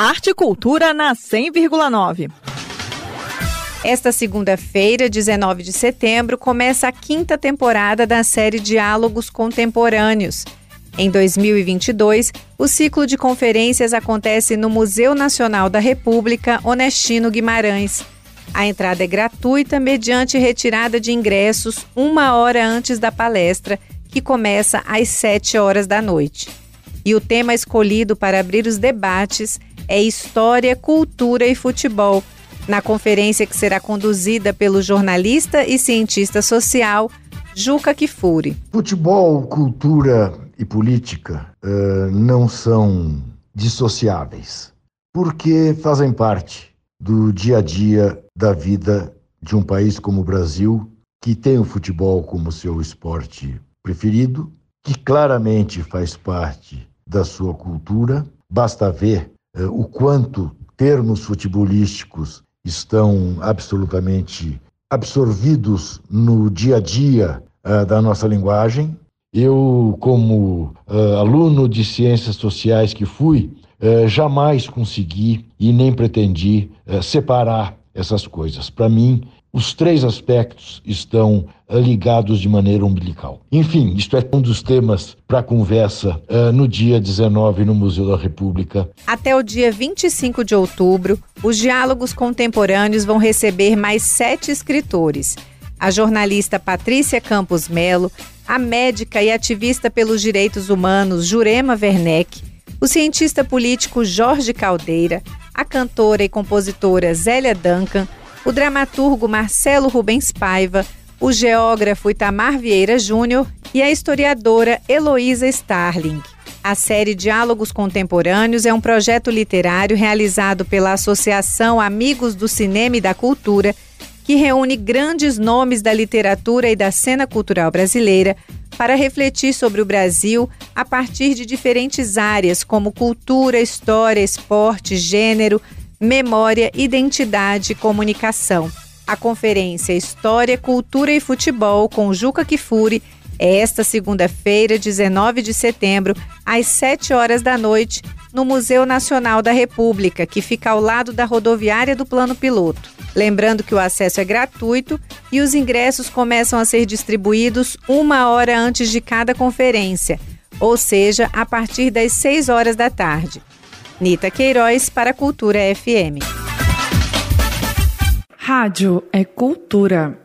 Arte e Cultura na 100,9. Esta segunda-feira, 19 de setembro, começa a quinta temporada da série Diálogos Contemporâneos. Em 2022, o ciclo de conferências acontece no Museu Nacional da República Onestino Guimarães. A entrada é gratuita mediante retirada de ingressos uma hora antes da palestra, que começa às 7 horas da noite. E o tema escolhido para abrir os debates é História, Cultura e Futebol na conferência que será conduzida pelo jornalista e cientista social Juca Kifuri. Futebol, cultura e política uh, não são dissociáveis, porque fazem parte do dia a dia da vida de um país como o Brasil, que tem o futebol como seu esporte preferido, que claramente faz parte da sua cultura. Basta ver o quanto termos futebolísticos estão absolutamente absorvidos no dia a dia uh, da nossa linguagem. Eu, como uh, aluno de ciências sociais que fui, uh, jamais consegui e nem pretendi separar essas coisas. Para mim, os três aspectos estão uh, ligados de maneira umbilical. Enfim, isto é um dos temas para conversa uh, no dia 19 no Museu da República. Até o dia 25 de outubro, os diálogos contemporâneos vão receber mais sete escritores. A jornalista Patrícia Campos Melo, a médica e ativista pelos direitos humanos Jurema Werneck, o cientista político Jorge Caldeira, a cantora e compositora Zélia Duncan, o dramaturgo Marcelo Rubens Paiva, o geógrafo Itamar Vieira Júnior e a historiadora Heloísa Starling. A série Diálogos Contemporâneos é um projeto literário realizado pela Associação Amigos do Cinema e da Cultura, que reúne grandes nomes da literatura e da cena cultural brasileira para refletir sobre o Brasil a partir de diferentes áreas como cultura, história, esporte, gênero, memória, identidade e comunicação. A conferência História, Cultura e Futebol com Juca Kifuri é esta segunda-feira, 19 de setembro, às 7 horas da noite, no Museu Nacional da República, que fica ao lado da rodoviária do Plano Piloto. Lembrando que o acesso é gratuito e os ingressos começam a ser distribuídos uma hora antes de cada conferência, ou seja, a partir das 6 horas da tarde. Nita Queiroz para Cultura FM. Rádio é cultura.